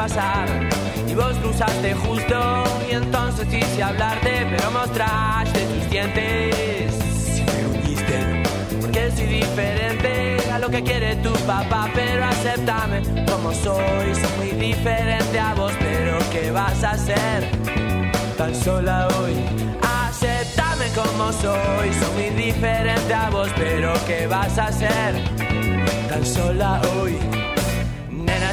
Y vos cruzaste justo, y entonces quise hablarte, pero mostraste tus dientes. Si me uniste, porque soy diferente a lo que quiere tu papá, pero acéptame como soy. Soy muy diferente a vos, pero ¿qué vas a hacer? Tan sola hoy. Acéptame como soy. Soy muy diferente a vos, pero ¿qué vas a hacer? Tan sola hoy.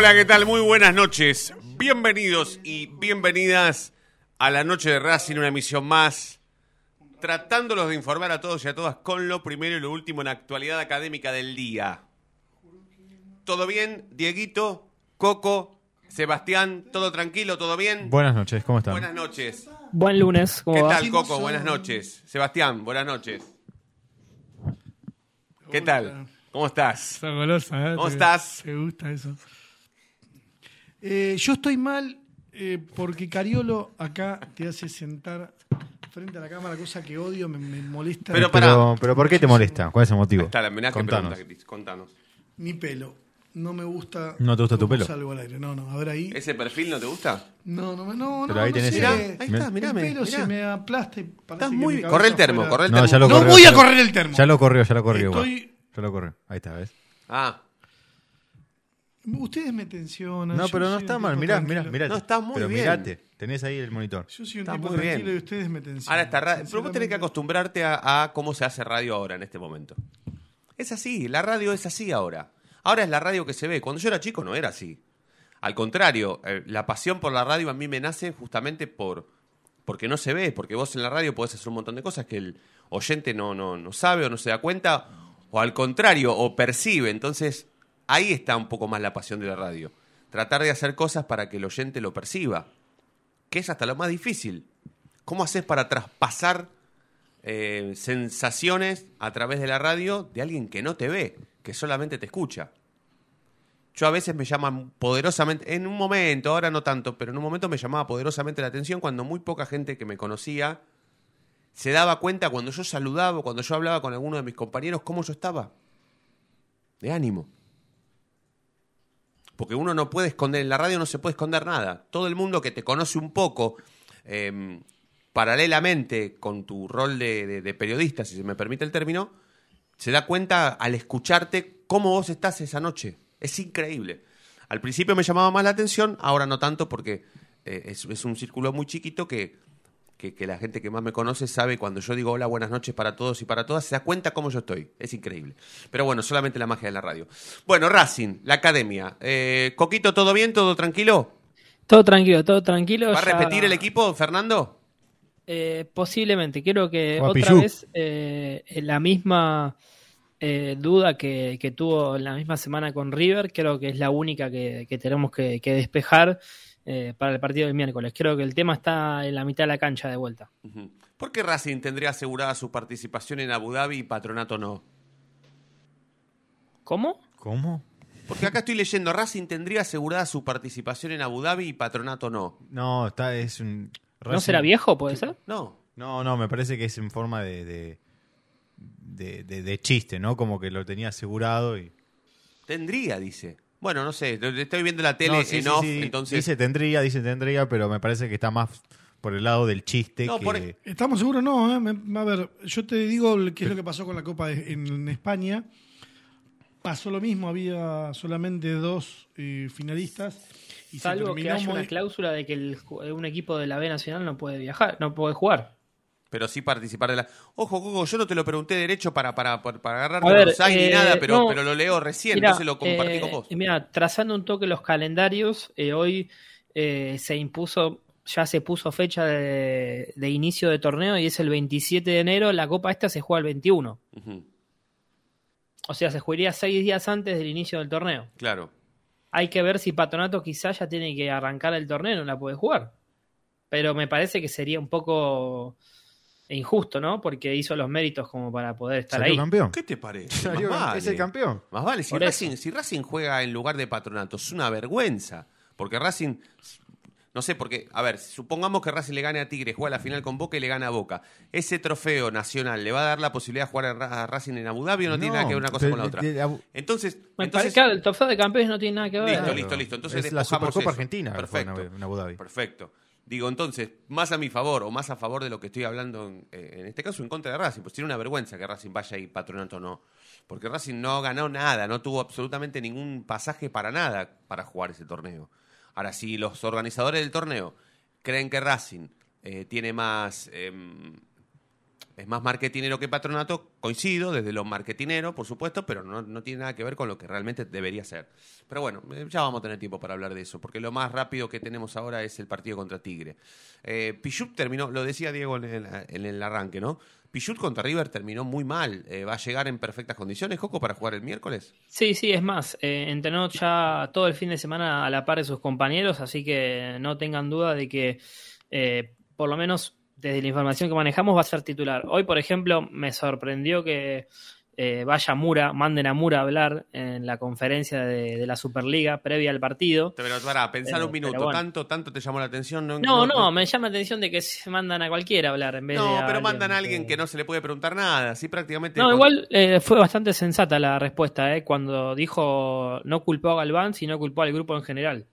Hola, ¿qué tal? Muy buenas noches. Bienvenidos y bienvenidas a la noche de Racing, una emisión más. Tratándolos de informar a todos y a todas con lo primero y lo último en la actualidad académica del día. ¿Todo bien, Dieguito, Coco, Sebastián? ¿Todo tranquilo? ¿Todo bien? Buenas noches, ¿cómo están? Buenas noches. Buen lunes, ¿cómo ¿Qué va? tal, Coco? Buenas noches. Sebastián, buenas noches. ¿Qué tal? ¿Cómo estás? Esa golosa, ¿eh? ¿Cómo Te- estás? Te gusta eso. Eh, yo estoy mal eh, porque Cariolo acá te hace sentar frente a la cámara, cosa que odio, me, me molesta. Pero pará. Pero, pero ¿por qué te molesta? ¿Cuál es el motivo? Está la amenaza que Contanos. pregunta, Contanos. Mi pelo. No me gusta. ¿No te gusta tu pelo? salgo al aire. No, no, a ver ahí. ¿Ese perfil no te gusta? No, no, no, Pero no. ahí no tenés sé. el- Mirá, ahí está, El mirame. pelo mirá. se me aplasta y parece Estás que muy cabeza Corre el termo, fuera- corre el No, termo. ya lo No corrió. voy a correr el termo. Ya lo corrió, ya lo corrió. Estoy- Ya lo corrió. Ahí está, ¿ves? Ah, Ustedes me tensionan. No, pero no está mal. Mirá, mirá, mirá. No, está muy pero bien. mirate, tenés ahí el monitor. Yo soy un Está tipo muy tranquilo bien. y ustedes me tensionan. ahora está ra- Pero vos tenés que acostumbrarte a, a cómo se hace radio ahora, en este momento. Es así, la radio es así ahora. Ahora es la radio que se ve. Cuando yo era chico no era así. Al contrario, eh, la pasión por la radio a mí me nace justamente por porque no se ve, porque vos en la radio podés hacer un montón de cosas que el oyente no, no, no sabe o no se da cuenta, o al contrario, o percibe. Entonces, ahí está un poco más la pasión de la radio. Tratar de hacer cosas para que el oyente lo perciba, que es hasta lo más difícil. ¿Cómo haces para traspasar eh, sensaciones a través de la radio de alguien que no te ve, que solamente te escucha? Yo a veces me llaman poderosamente, en un momento, ahora no tanto, pero en un momento me llamaba poderosamente la atención cuando muy poca gente que me conocía se daba cuenta cuando yo saludaba, cuando yo hablaba con alguno de mis compañeros, cómo yo estaba. De ánimo. Porque uno no puede esconder, en la radio no se puede esconder nada. Todo el mundo que te conoce un poco, eh, paralelamente con tu rol de, periodista, si se me permite el término, se da cuenta al escucharte cómo vos estás esa noche. Es increíble. Al principio me llamaba más la atención, ahora no tanto porque eh, es un círculo muy chiquito que, que, que la gente que más me conoce sabe cuando yo digo hola, buenas noches para todos y para todas, se da cuenta cómo yo estoy. Es increíble. Pero bueno, solamente la magia de la radio. Bueno, Racing, la academia. Eh, Coquito, ¿todo bien? ¿Todo tranquilo? Todo tranquilo, todo tranquilo. ¿Va a ya- repetir el equipo, Fernando? Eh, posiblemente, creo que otra vez eh, en la misma eh, duda que, que tuvo en la misma semana con River, creo que es la única que, que tenemos que, que despejar eh, para el partido del miércoles. Creo que el tema está en la mitad de la cancha de vuelta. ¿Por qué Racing tendría asegurada su participación en Abu Dhabi y Patronato no? ¿Cómo? ¿Cómo? Porque acá estoy leyendo, Racing tendría asegurada su participación en Abu Dhabi y Patronato no. No, está, es un. ¿No será viejo, puede ser? No. No, no, me parece que es en forma de, de, de, de- de chiste, ¿no? Como que lo tenía asegurado y. Tendría, dice. Bueno, no sé, estoy viendo la tele No, sí, en sí, off, sí. entonces... Dice tendría, dice tendría, pero me parece que está más por el lado del chiste No, que. por- ¿Estamos seguros? No, ¿eh? A ver, yo te digo qué es lo que pasó con la Copa de- en, en España. Pasó lo mismo, había solamente dos eh, finalistas. Y se Salvo que haya una cláusula de que el un equipo de la B Nacional no puede viajar, no puede jugar. Pero sí participar de la... Ojo, Coco, yo no te lo pregunté derecho para, para, para, para agarrarte A ver, los ni eh, nada, pero, no. pero lo leo recién, Mirá, entonces lo compartí eh, con vos. Mira, trazando un toque los calendarios, eh, hoy eh, se impuso, ya se puso fecha de, de inicio de torneo y es el 27 de enero. La Copa esta se juega el 21. Ujú, O sea, se jugaría seis días antes del inicio del torneo. Claro. Hay que ver si Patronato quizás ya tiene que arrancar el torneo no la puede jugar. Pero me parece que sería un poco injusto, ¿no? Porque hizo los méritos como para poder estar ¿Salió ahí. campeón? ¿Qué te parece? Salió- Más vale. Es el campeón. Más vale, si Por Racing, si Racing juega en lugar de Patronato, es una vergüenza. Porque Racing, no sé, porque, a ver, supongamos que Racing le gane a Tigre, juega la final con Boca y le gana a Boca. ¿Ese trofeo nacional le va a dar la posibilidad de jugar a Ra- a Racing en Abu Dhabi o no, tiene nada que ver una cosa de- con la otra? de- Entonces, Me entonces parece claro, el trofeo de campeones no tiene nada que ver. Listo, listo, listo. Entonces Es la Supercopa eso. Argentina Perfecto. en Abu Dhabi. Perfecto. Digo, entonces, más a mi favor o más a favor de lo que estoy hablando, en, eh, este caso en contra de Racing, pues tiene una vergüenza que Racing vaya y Patronato no. Porque Racing no ganó nada, no tuvo absolutamente ningún pasaje para nada para jugar ese torneo. Ahora, si los organizadores del torneo creen que Racing eh, tiene más... em, es más marketinero que patronato, coincido, desde lo marketinero, por supuesto, pero no, no tiene nada que ver con lo que realmente debería ser. Pero bueno, eh, ya vamos a tener tiempo para hablar de eso, porque lo más rápido que tenemos ahora es el partido contra Tigre. Eh, terminó, lo decía Diego en el, arranque, ¿no? Pichut contra River terminó muy mal. Eh, ¿Va a llegar en perfectas condiciones, Coco, para jugar el miércoles? Sí, sí, es más, eh, entrenó ya todo el fin de semana a la par de sus compañeros, así que no tengan duda de que por lo menos desde la información que manejamos va a ser titular. Hoy, por ejemplo, me sorprendió que eh, vaya Mura, manden a Mura a hablar en la conferencia de, de la Superliga previa al partido. Pero para pensar Eh, un minuto, pero bueno. tanto, tanto te llamó la atención. No, No, no, me llama la atención de que se mandan a cualquiera a hablar en vez de. No, pero mandan a alguien que no se le puede preguntar nada, así prácticamente. No, con- igual eh, fue bastante sensata la respuesta, eh, cuando dijo no culpó a Galván, sino culpó al grupo en general.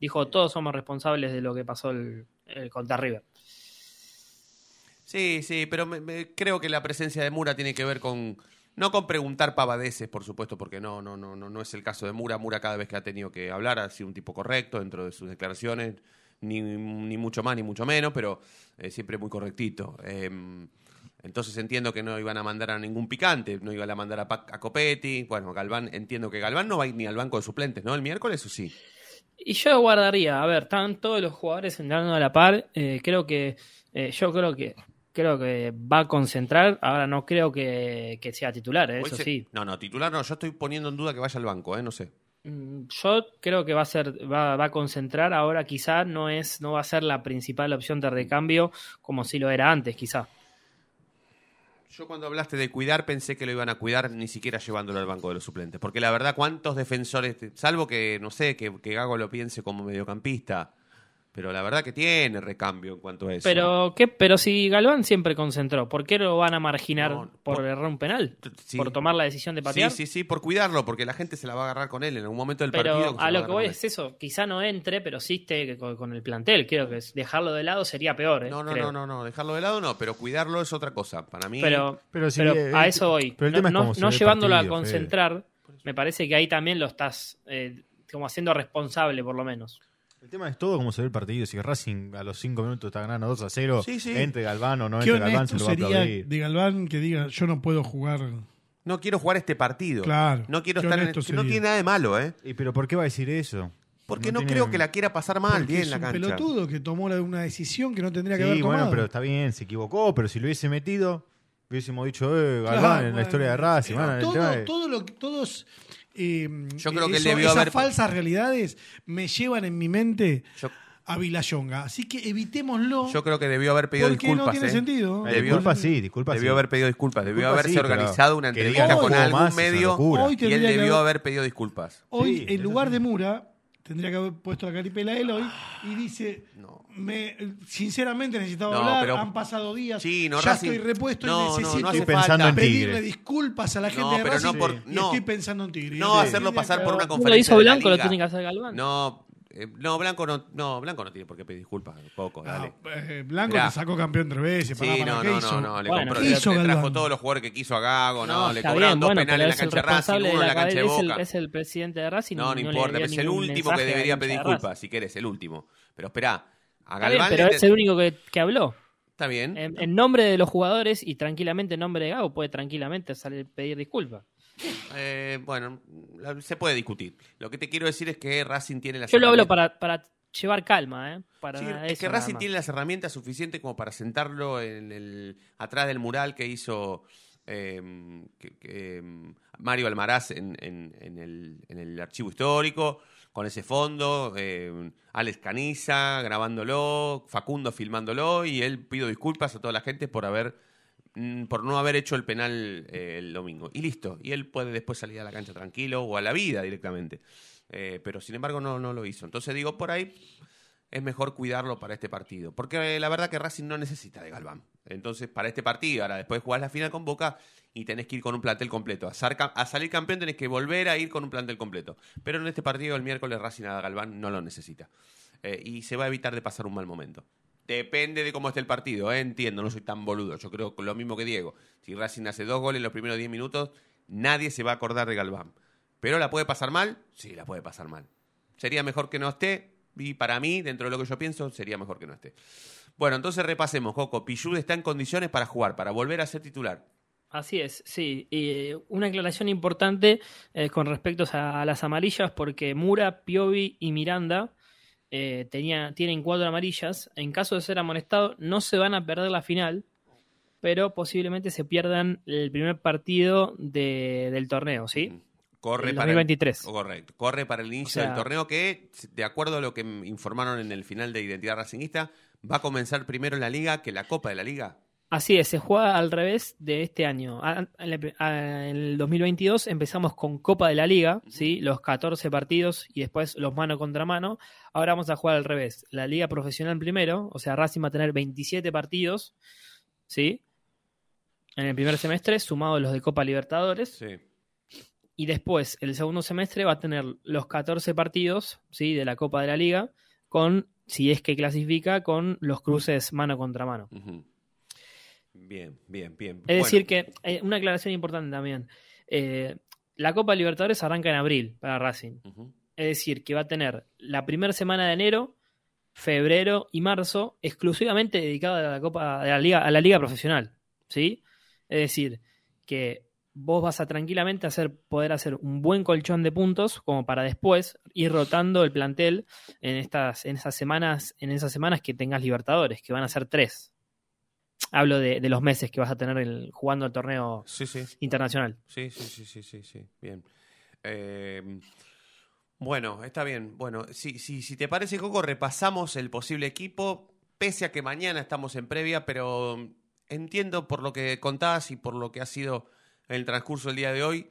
Dijo, todos somos responsables de lo que pasó el, el contra River. Sí, sí, pero me- me- creo que la presencia de Mura tiene que ver con no con preguntar pavadeces, por supuesto, porque no, no, no, no, es el caso de Mura. Mura cada vez que ha tenido que hablar ha sido un tipo correcto dentro de sus declaraciones, ni, mucho más ni mucho menos, pero eh, siempre muy correctito. Eh, entonces entiendo que no iban a mandar a ningún picante, no iban a mandar a Copetti. Bueno, Galván, entiendo que Galván no va a ir ni al banco de suplentes, ¿no? El miércoles o sí. Y yo guardaría, a ver, están todos los jugadores entrando a la par. eh, creo que, eh, yo creo que, creo que va a concentrar. Ahora no creo que, que sea titular, eh, eso se- sí. No, no, titular no, yo estoy poniendo en duda que vaya al banco, ¿eh? No sé. Mm, Yo creo que va a ser, va, va a concentrar. Ahora quizá no es, no va a ser la principal opción de recambio como si lo era antes, quizá. Yo cuando hablaste de cuidar pensé que lo iban a cuidar ni siquiera llevándolo al banco de los suplentes. Porque la verdad, ¿cuántos defensores, salvo que, no sé, que, que Gago lo piense como mediocampista, pero la verdad que tiene recambio en cuanto a eso. Pero, ¿qué? Pero si Galván siempre concentró, ¿por qué lo van a marginar No, por por- errar un penal? Sí. ¿Por tomar la decisión de Sí, patear? sí, sí, por cuidarlo, porque la gente se la va a agarrar con él en algún momento del Pero partido. a lo que voy es eso, quizá no entre, pero sí esté con, el plantel. Creo que dejarlo de lado sería peor. ¿eh? No, no, Creo. no, no, no, dejarlo de lado no, pero cuidarlo es otra cosa. Para mí, Pero, Pero sí, pero eh, a eh, eso voy. pero el no tema es llevándolo partido, a concentrar, me parece que ahí también lo estás eh, como haciendo responsable, por lo menos. El tema es todo como se ve el partido. Si Racing a los 5 minutos está ganando 2 a 0, Sí, sí. entre Galván o no entre Galván, se lo va a aplaudir. de Galván que diga, yo no puedo jugar. no quiero jugar este partido. Claro, No quiero estar en este- No tiene nada de malo, ¿eh? ¿Y pero por qué va a decir eso? Porque no, tiene- creo que la quiera pasar mal Porque bien es la un cancha. pelotudo que tomó la- una decisión que no tendría que Sí, haber tomado. bueno, pero está bien, se equivocó, pero si lo hubiese metido, hubiésemos dicho, eh, Galván Claro, en la bueno, historia de Racing. pero bueno, todo, todo lo que todos eh, Yo creo que él eso- debió esas haber- falsas realidades me llevan en mi mente Yo, a Vilayonga. Así que evitémoslo. yo creo que debió haber pedido disculpas. no tiene ¿eh? sentido. Eh, Debió- disculpas sí, disculpas Debió sí. haber pedido disculpas, debió Disculpas haberse sí, organizado una entrevista con algún más medio y él debió haber- haber pedido disculpas. Hoy, Sí, en lugar de Mura, tendría que haber puesto la caripela a él hoy y dice. No. Me, sinceramente necesitaba No, hablar, pero- han pasado días, Sí, no, ya Racing- estoy repuesto No, y no, no necesito hace Estoy pensando falta. en pedirle Tigre. disculpas a la gente No, de Racing no por- y no. estoy pensando en Tigre. No Sí. hacerlo pasar por una conferencia. Lo hizo de la Blanco, lo tiene que hacer Galván. No, eh, no, Blanco no, no, Blanco no tiene por qué pedir disculpas. Poco, No, dale. eh, Blanco Mirá. te sacó campeón tres veces. pará, Sí, pará, no, ¿qué no, hizo? no, no, le, Bueno, compró, ¿qué le- hizo le trajo Galván? todos los jugadores que quiso a Gago, no, le cobraron bien, dos bueno, penales en la cancha de Racing, uno en la cancha de es el, Boca. es el presidente de Racing. No, no importa, es el último que a debería pedir disculpas, si querés, el último. Pero esperá, a Galván pero es el único que, que habló. Está bien. En, en nombre de los jugadores y tranquilamente en nombre de Gago puede tranquilamente salir pedir disculpas. Eh, bueno, se puede discutir. Lo que te quiero decir es que Racing tiene las Yo lo hablo para, para llevar calma, ¿eh? Para Sí, es que Racing tiene las herramientas suficientes como para sentarlo en el atrás del mural que hizo eh, que- que, eh, Mario Almaraz en, en- en el, en el archivo histórico, con ese fondo, eh, Alex Caniza grabándolo, Facundo filmándolo, y él pido disculpas a toda la gente por haber por no haber hecho el penal eh, el domingo. Y listo. Y él puede después salir a la cancha tranquilo o a la vida directamente. Eh, pero sin embargo no, no lo hizo. Entonces digo, por ahí es mejor cuidarlo para este partido. Porque eh, la verdad que Racing no necesita de Galván. Entonces, para este partido, ahora después jugás la final con Boca y tenés que ir con un plantel completo. A, a salir campeón tenés que volver a ir con un plantel completo. Pero en este partido, el miércoles, Racing a Galván no lo necesita. Y se va a evitar de pasar un mal momento. Depende de cómo esté el partido, ¿eh? entiendo, no soy tan boludo. Yo creo lo mismo que Diego. Si Racing hace dos goles en los primeros 10 minutos, nadie se va a acordar de Galván. ¿Pero la puede pasar mal? Sí, la puede pasar mal. Sería mejor que no esté, y para mí, dentro de lo que yo pienso, sería mejor que no esté. Bueno, entonces repasemos, Coco. Pichud está en condiciones para jugar, para volver a ser titular. Así es, sí. Y eh, una aclaración importante eh, con respecto a, a las amarillas, porque Mura, Piovi y Miranda eh, tenía, tienen cuatro amarillas. En caso de ser amonestados, no se van a perder la final, pero posiblemente se pierdan el primer partido de- del torneo, ¿sí? Corre El para 2023. El, correcto. Corre para el inicio O sea- del torneo que, de acuerdo a lo que informaron en el final de Identidad Racingista, va a comenzar primero la liga que la Copa de la Liga. Así es, se juega al revés de este año. En el- a- en el 2022 empezamos con Copa de la Liga, ¿sí? los 14 partidos y después los mano contra mano. Ahora vamos a jugar al revés. La Liga Profesional primero, o sea, Racing va a tener 27 partidos, ¿sí? En el primer semestre, sumados los de Copa Libertadores. Sí. Y después, el segundo semestre va a tener los 14 partidos, ¿sí? De la Copa de la Liga, con, si es que clasifica, con los cruces mano contra mano. Bien, bien, bien. Es decir, que eh, una aclaración importante también. Eh, la Copa Libertadores arranca en abril para Racing. Es decir, que va a tener la primera semana de enero, febrero y marzo exclusivamente dedicada a la Copa de la Liga, a la Liga Profesional. ¿Sí? Es decir, que vos vas a tranquilamente hacer, poder hacer un buen colchón de puntos, como para después ir rotando el plantel en estas, en esas semanas, en esas semanas que tengas Libertadores, que van a ser tres. Hablo de, de los meses que vas a tener el- jugando el torneo Sí, sí. internacional. Sí, sí, sí, sí, sí, sí. Bien. Eh, bueno, está bien. Bueno, si, si, si te parece, Coco, repasamos el posible equipo, pese a que mañana estamos en previa, pero entiendo por lo que contás y por lo que ha sido el transcurso del día de hoy,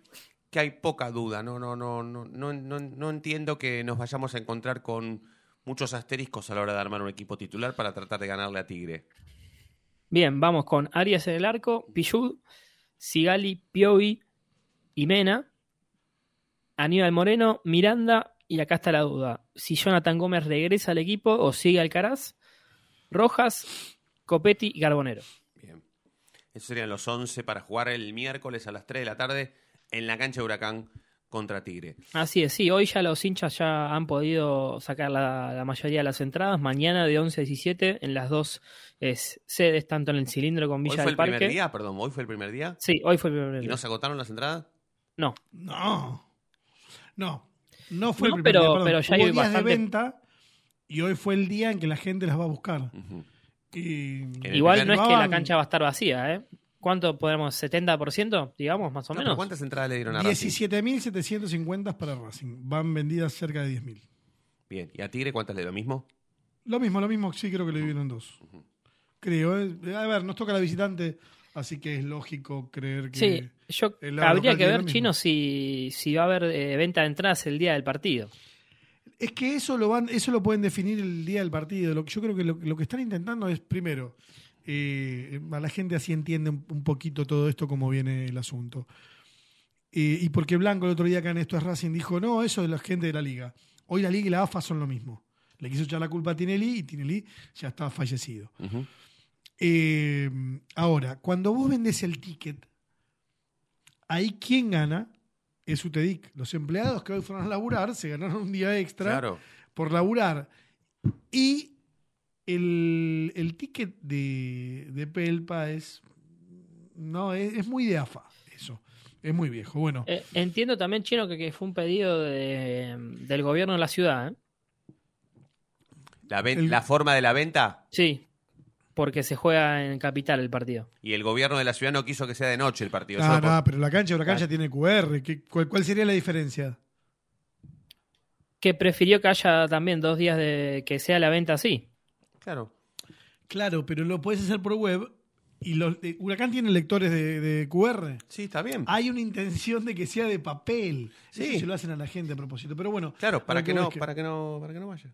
que hay poca duda. No, no, no, no, no, no, no entiendo que nos vayamos a encontrar con muchos asteriscos a la hora de armar un equipo titular para tratar de ganarle a Tigre. Bien, vamos con Arias en el arco, Pichud, Sigali, Piovi y Mena, Aníbal Moreno, Miranda, y acá está la duda, si Jonathan Gómez regresa al equipo o sigue Alcaraz, Rojas, Copetti y Carbonero. Bien. Esos serían los 11 para jugar el miércoles a las 3 de la tarde en la cancha de Huracán contra Tigre. Así es, sí, hoy ya los hinchas ya han podido sacar la, la mayoría de las entradas, mañana de 11 a 17 en las dos es, sedes, tanto en el cilindro con ¿Hoy Villa fue del el Parque. primer día? Perdón, ¿hoy fue el primer día? Sí, hoy fue el primer ¿Y día. no se agotaron las entradas? No, No. No. No fue No, el primer pero- día, perdón. pero ya Hubo hay días bastante- de venta y hoy fue el día en que la gente las va a buscar. Y- Igual no es que la cancha va a estar vacía, ¿eh? ¿Cuánto podemos? ¿70%? Digamos, más o No, menos. ¿Cuántas entradas le dieron a Racing? 17.750 para Racing. Van vendidas cerca de 10.000. Bien. ¿Y a Tigre cuántas le dio? ¿Lo mismo? Lo mismo, lo mismo, sí creo que le dieron dos. Creo. ¿eh? A ver, nos toca la visitante, así que es lógico creer que... Sí, yo habría que ver. Chino, si, si va a haber eh, venta de entradas el día del partido. Es que eso lo van, eso lo pueden definir el día del partido. Lo que yo creo que lo, lo que están intentando es primero, eh, la gente así entiende un, poquito todo esto cómo viene el asunto. Eh, y porque Blanco el otro día acá en esto es Racing dijo, no, eso de la gente de la liga. Hoy la liga y la AFA son lo mismo. Le quiso echar la culpa a Tinelli y Tinelli ya estaba fallecido. Eh, ahora, cuando vos vendés el ticket, ahí quien gana es UTEDIC. Los empleados que hoy fueron a laburar se ganaron un día extra Claro. por laburar. Y el, el ticket de, de Pelpa es. No, es, es muy de AFA, eso. Es muy viejo. Bueno, Eh, entiendo también, Chino, que, que fue un pedido de- del gobierno de la ciudad. ¿eh? La, ven- El- la forma de la venta Sí, porque se juega en Capital el partido. y el gobierno de la ciudad no quiso que sea de noche el partido. ah, por- no, pero la cancha, la cancha tiene QR. ¿Qué- cuál, cuál sería la diferencia? Que prefirió que haya también dos días de que sea la venta así. Claro. Claro, pero lo puedes hacer por web. Y los, eh, Huracán tiene lectores de, de QR. Sí, está bien. Hay una intención de que sea de papel. Sí. Eso se lo hacen a la gente a propósito. Pero bueno. Claro, para que, no, que- para que no, para que no vaya.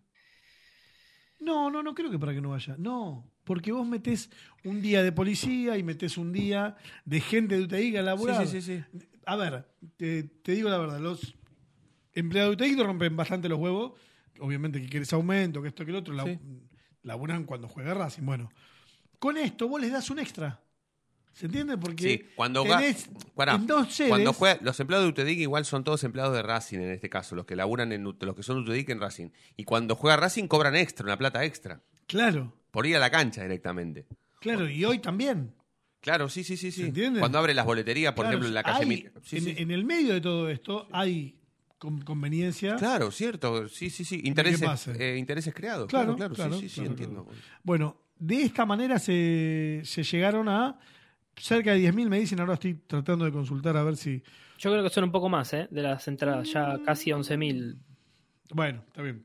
No, no, no creo que para que no vaya. No, porque vos metés un día de policía y metés un día de gente de UTI a laburar. Sí, sí, sí, sí. A ver, te, te digo la verdad, los empleados de UTI te rompen bastante los huevos. Obviamente que quieres aumento, que esto, que el otro. la-. Laburan cuando juega Racing. Bueno, con esto vos les das un extra. ¿Se entiende? Porque Sí, cuando tenés sedes, Cuando juega, los empleados de UTEDIC igual son todos empleados de Racing en este caso, los que laburan en los que son UTEDIC en Racing. Y cuando juega Racing cobran extra, una plata extra, Claro, por ir a la cancha directamente. claro, y hoy también. Claro, sí, sí, sí, sí. ¿Se entiende? Cuando abre las boleterías, por Claro, ejemplo, en la calle hay- Mil- sí, en, sí. en el medio de todo esto hay con- conveniencia. Claro, cierto, sí, sí, sí. Intereses, eh, intereses creados. Claro, Claro, claro, claro, sí, sí, sí, claro, entiendo. Bueno, de esta manera se, se llegaron a cerca de 10.000, me dicen, ahora estoy tratando de consultar a ver si... Yo creo que son un poco más, ¿eh? De las entradas, ya casi 11.000. Bueno, está bien.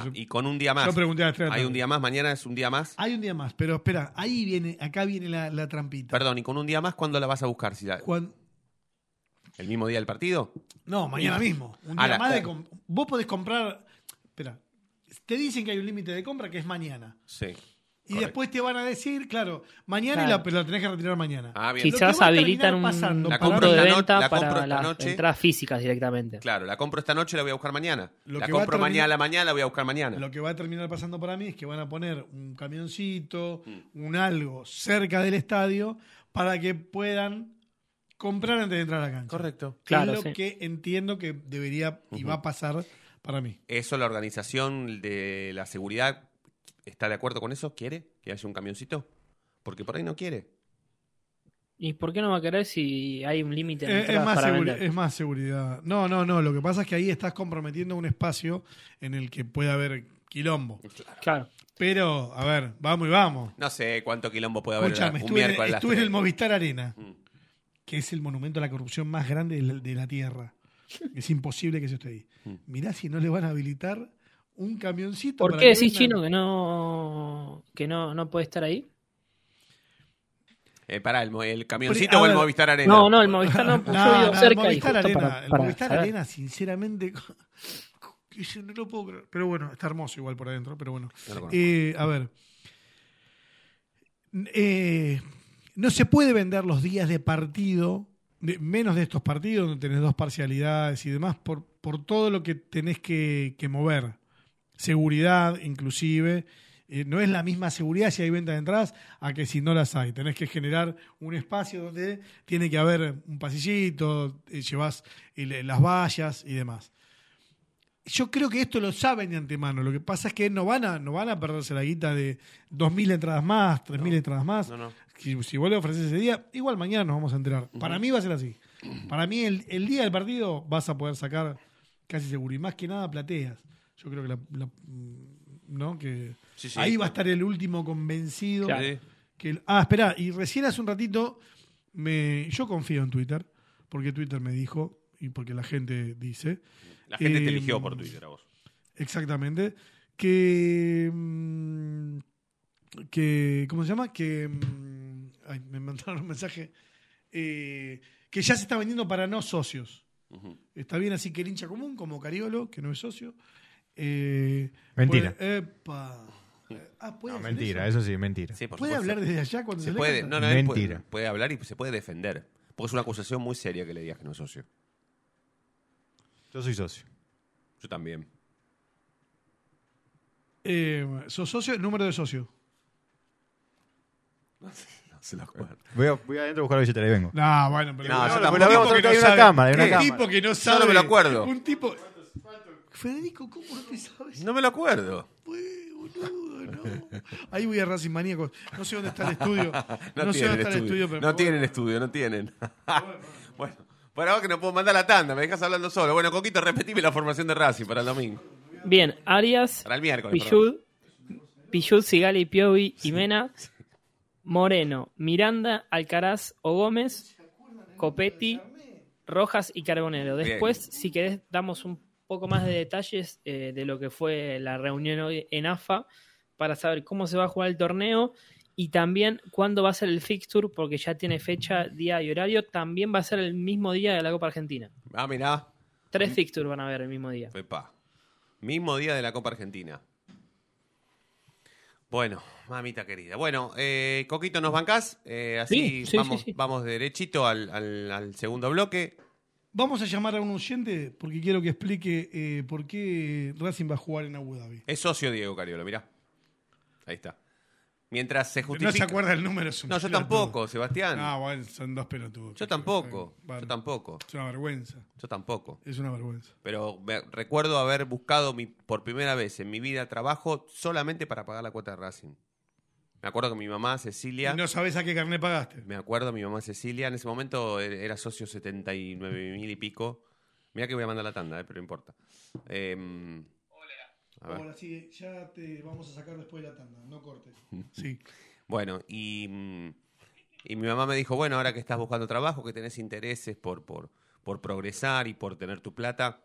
Eso- y con un día más. Yo pregunté a las Hay un día más, mañana es un día más. Hay un día más, pero espera, ahí viene, acá viene la, la trampita. Perdón, y con un día más, ¿cuándo la vas a buscar? Si la- ¿El mismo día del partido? No, mañana mismo. Un día la- más de com- Vos podés comprar... Espera, te dicen que hay un límite de compra que es mañana. Sí. Y correcto. después te van a decir, claro, mañana y la, pero la tenés que retirar mañana. Ah, bien. Lo que Quizás va a terminar habilitan un pasando La para compro punto de esta no- venta la compro para esta las noche. entradas físicas directamente. Claro, la compro esta noche, la voy a buscar mañana. Lo la que va a compro terminar- mañana a la mañana, la voy a buscar mañana. Lo que va a terminar pasando para mí es que van a poner un camioncito, Mm. un algo cerca del estadio para que puedan comprar antes de entrar a la cancha. Correcto. Que Claro, es lo sí. que entiendo que debería y va a pasar para mí. ¿Eso la organización de la seguridad está de acuerdo con eso? ¿Quiere que haya un camioncito? Porque por ahí no quiere. ¿Y por qué no va a querer si hay un límite de Eh, es, más para seguri- vender? es más seguridad. No, no, no. Lo que pasa es que ahí estás comprometiendo un espacio en el que puede haber quilombo. Claro. Pero, a ver, vamos y vamos. No sé cuánto quilombo puede haber un estuve, en, miércoles. a las estuve en el tres. Movistar Arena, Mm. Que es el monumento a la corrupción más grande de la, de la Tierra. Es imposible que eso esté ahí. Mm. Mirá si no le van a habilitar un camioncito. ¿Por para qué decís. Chino, que no que no, no puede estar ahí? Eh, pará, el, el camioncito Pero, o el ver. Movistar Arena. No, no, el Movistar no, yo No, no, cerca el Movistar Arena, para, el para Movistar saber. Arena, sinceramente, yo no lo puedo creer. Pero bueno, está hermoso igual por adentro, pero bueno. Eh, a ver. Eh, no se puede vender los días de partido, de- menos de estos partidos donde tenés dos parcialidades y demás, por, por todo lo que tenés que, mover. Seguridad, inclusive. Eh, no es la misma seguridad si hay venta de entradas a que si no las hay. Tenés que generar un espacio donde tiene que haber un pasillito, eh, llevas el- las vallas y demás. Yo creo que esto lo saben de antemano. Lo que pasa es que no van a, no van a perderse la guita de 2.000 entradas más, 3.000 entradas más. No, no. Si, si vuelve a ofrecer ese día, igual mañana nos vamos a enterar. Para mí va a ser así. Para mí el, el día del partido vas a poder sacar casi seguro. Y más que nada plateas. Yo creo que la, la- ¿no? que Sí, sí. ahí va a estar el último convencido. Claro. Que ah, espera, y recién hace un ratito me, yo confío en Twitter, porque Twitter me dijo, y porque la gente dice, La gente te Eh, eligió por Twitter a vos. exactamente, que, mm, que ¿cómo se llama? Que, mm, ay, me mandaron un mensaje, eh, que ya se está vendiendo para no socios. Está bien así que el hincha común, como Cariolo, que no es socio. eh, Mentira. puede- epa. Ah, ¿puede No, hacer mentira, eso? eso sí, mentira. Sí, por ¿Puede supuesto. hablar desde allá cuando se, Se le puede, no, no, él puede, Mentira. puede hablar y se puede defender. Porque es una acusación muy seria que le digas que no es socio. Yo soy socio. Yo también. Eh, ¿Sos socio? Número de socio. No se lo acuerdo. Voy, a, voy adentro a buscar la billetera y vengo. No, bueno, pero No, yo un tampoco. una sabe- cámara, hay una un tipo que no sabe. no me lo acuerdo. Un tipo. Federico, ¿cómo no te sabes? No me lo acuerdo. Boludo, no. Ahí voy a Racing Maníacos. No sé dónde está el estudio. No, No, sé dónde está el estudio. estudio, pero. no tienen estudio, no tienen. bueno, por ahora que no puedo mandar la tanda, me dejas hablando solo. Bueno, Coquito, repetime la formación de Racing para el domingo. Bien, Arias, Para el miércoles. Sigali, Piovi y Mena, Moreno, Miranda, Alcaraz o Gómez, Copetti, Rojas y Carbonero. Bien. Después, si querés, damos un poco más de detalles eh, de lo que fue la reunión hoy en AFA para saber cómo se va a jugar el torneo y también cuándo va a ser el fixture, porque ya tiene fecha, día y horario. También va a ser el mismo día de la Copa Argentina. Ah, mirá. Tres fixtures van a haber el mismo día. Pepa. Mismo día de la Copa Argentina. Bueno, mamita querida. Bueno, eh, Coquito, ¿nos bancás? Eh, así Sí, sí, vamos, sí, sí. vamos derechito al, al- al segundo bloque. Vamos a llamar a un oyente porque quiero que explique eh, por qué Racing va a jugar en Abu Dhabi. Es socio Diego Cariolo, mirá. Ahí está. Mientras se No justifica... se acuerda el número. es un No, yo pelotudo. tampoco, Sebastián. Ah, bueno, son dos pelotudos. yo tampoco, Bueno, yo tampoco, Es una vergüenza. yo tampoco. Es una vergüenza. Pero me- recuerdo haber buscado mi, por primera vez en mi vida trabajo solamente para pagar la cuota de Racing. Me acuerdo que mi mamá Cecilia... Y no sabes a qué carnet pagaste. Me acuerdo, mi mamá Cecilia, en ese momento er- era socio 79 mil y pico. Mira que voy a mandar la tanda, eh, pero no importa. Eh. Ahora sí, ya te vamos a sacar después de la tanda, no cortes. Sí. Bueno, y, mm, y mi mamá me dijo, bueno, ahora que estás buscando trabajo, que tenés intereses por, por, por progresar y por tener tu plata,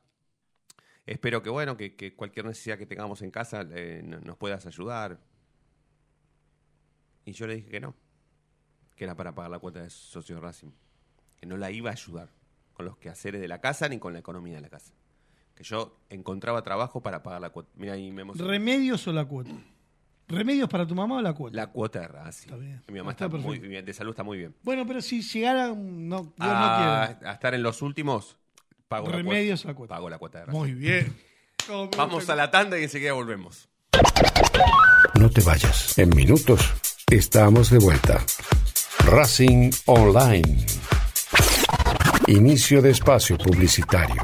espero que, bueno, que, que cualquier necesidad que tengamos en casa eh, no- nos puedas ayudar. Y yo le dije que no, que era para pagar la cuota de socio Racing, que no la iba a ayudar con los quehaceres de la casa ni con la economía de la casa. Que yo encontraba trabajo para pagar la cuota. Mira, ahí me emocioné. ¿Remedios o la cuota? ¿Remedios para tu mamá o la cuota? La cuota de Racing. Está bien. Mi mamá Está está, muy bien, de salud está muy bien. Bueno, pero si llegara, un- no, Dios a, no a estar en los últimos, pago Remedios a la la cuota. cuota. Pago la cuota de. Racing. Muy bien. Vamos a la tanda y enseguida volvemos. No te vayas. En minutos estamos de vuelta. Racing Online. Inicio de espacio publicitario.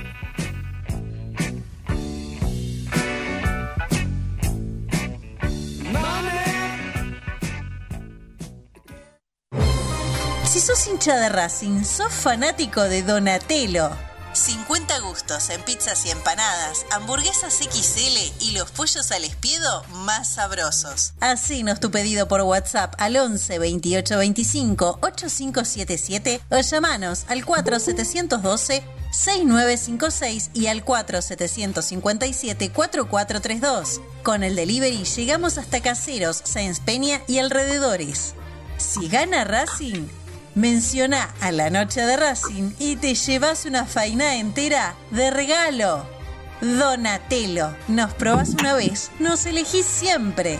Si sos hincha de Racing, sos fanático de Donatello. 50 gustos en pizzas y empanadas, hamburguesas XL y los pollos al espiedo más sabrosos. Hacenos tu pedido por WhatsApp al 11 28 25 8577 o llamanos al 4712 6956 y al 4757-4432. Con el delivery llegamos hasta Caseros, Sáenz Peña y alrededores. Si gana Racing, menciona a la noche de Racing y te llevas una faina entera de regalo. Donatelo, nos probás una vez, nos elegís siempre.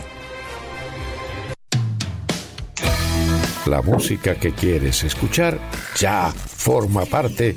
La música que quieres escuchar ya forma parte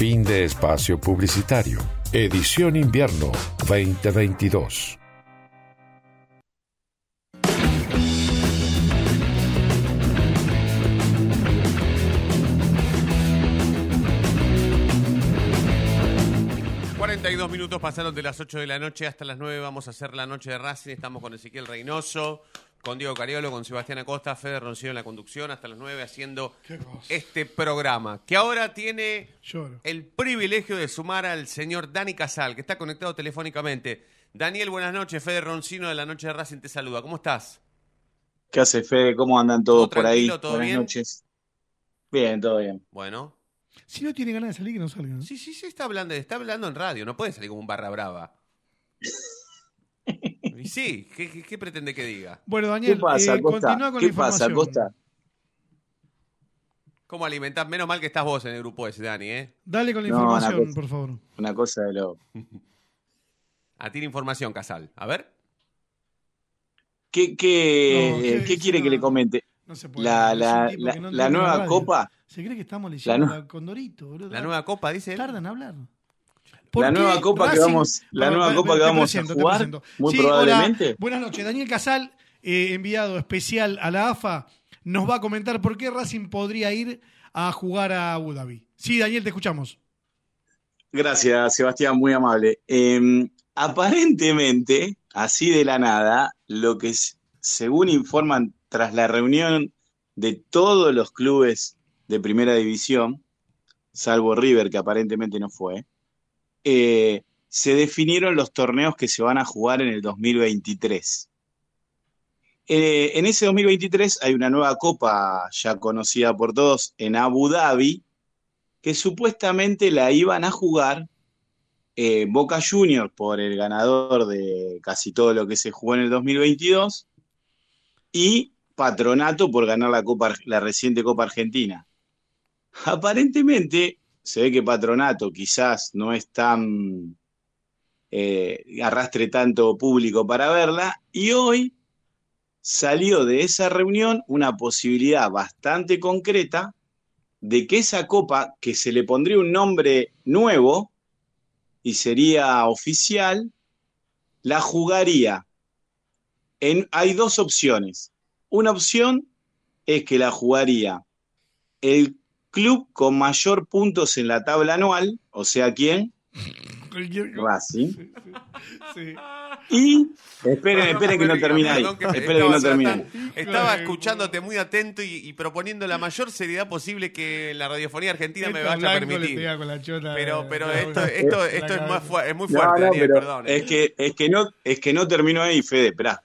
Fin de espacio publicitario. Edición Invierno 2022. y 42 minutos pasaron de las 8 de la noche hasta las 9. Vamos a hacer la noche de Racing. Estamos con Ezequiel Reynoso, con Diego Cariolo, con Sebastián Acosta, Fede Roncino en la conducción hasta las 9 haciendo este programa. Que ahora tiene Lloro. el privilegio de sumar al señor Dani Casal, que está conectado telefónicamente. Daniel, buenas noches. Fede Roncino de la noche de Racing te saluda. ¿Cómo estás? ¿Qué hace Fede? ¿Cómo andan todos ¿Todo por ahí? Buenas bien? noches. Bien, todo bien. Bueno. Si no tiene ganas de salir, que no salga. ¿no? Sí, sí, sí, está hablando, está hablando en radio. No puede salir como un barra brava. Y sí, ¿qué, qué- qué pretende que diga? Bueno, Daniel, ¿Qué pasa, eh, Costa? continúa con ¿Qué la pasa, información. Costa? ¿Cómo alimentar? Menos mal que estás vos en el grupo ese, Dani, ¿eh? Dale con la No, información, cosa. por favor. Una cosa de lo. A ti la información, Casal. A ver. ¿Qué, qué, No, eh, ¿qué qué dice? quiere que le comente? No se puede. La, la, la, no nueva copa, Se cree que estamos La leyendo la Condorito, boludo. La nueva copa, dice él. Tardan en hablar. La nueva copa que vamos, la nueva copa que vamos a jugar, muy probablemente. Buenas noches. Daniel Casal, eh, enviado especial a la AFA, nos va a comentar por qué Racing podría ir a jugar a Abu Dhabi. Sí, Daniel, te escuchamos. Gracias, Sebastián, muy amable. Eh, aparentemente, así de la nada, lo que s- según informan tras la reunión de todos los clubes de primera división, salvo River, que aparentemente no fue, eh, se definieron los torneos que se van a jugar en el 2023. Eh, en ese 2023 hay una nueva copa ya conocida por todos en Abu Dhabi, que supuestamente la iban a jugar eh, Boca Juniors por el ganador de casi todo lo que se jugó en el 2022 y Patronato por ganar la, la reciente Copa Argentina. Aparentemente se ve que Patronato quizás no es tan eh, arrastre tanto público para verla y hoy salió de esa reunión una posibilidad bastante concreta de que esa copa, que se le pondría un nombre nuevo y sería oficial, la jugaría. Hay dos opciones. Una opción es que la jugaría el club con mayor puntos en la tabla anual, o sea, ¿quién? Cualquier cosa. Racing. Sí. Y, esperen, esperen que no termina ahí. Esperen que no ahí. Estaba, escuchándote muy atento y, y proponiendo la mayor seriedad posible que la radiofonía argentina me vaya a permitir. pega con la chota Pero, pero esto, esto, esto la es, más muy fuerte, no, Daniel, perdón. eh. Es que, es, que no, es que no terminó ahí, Fede, esperá.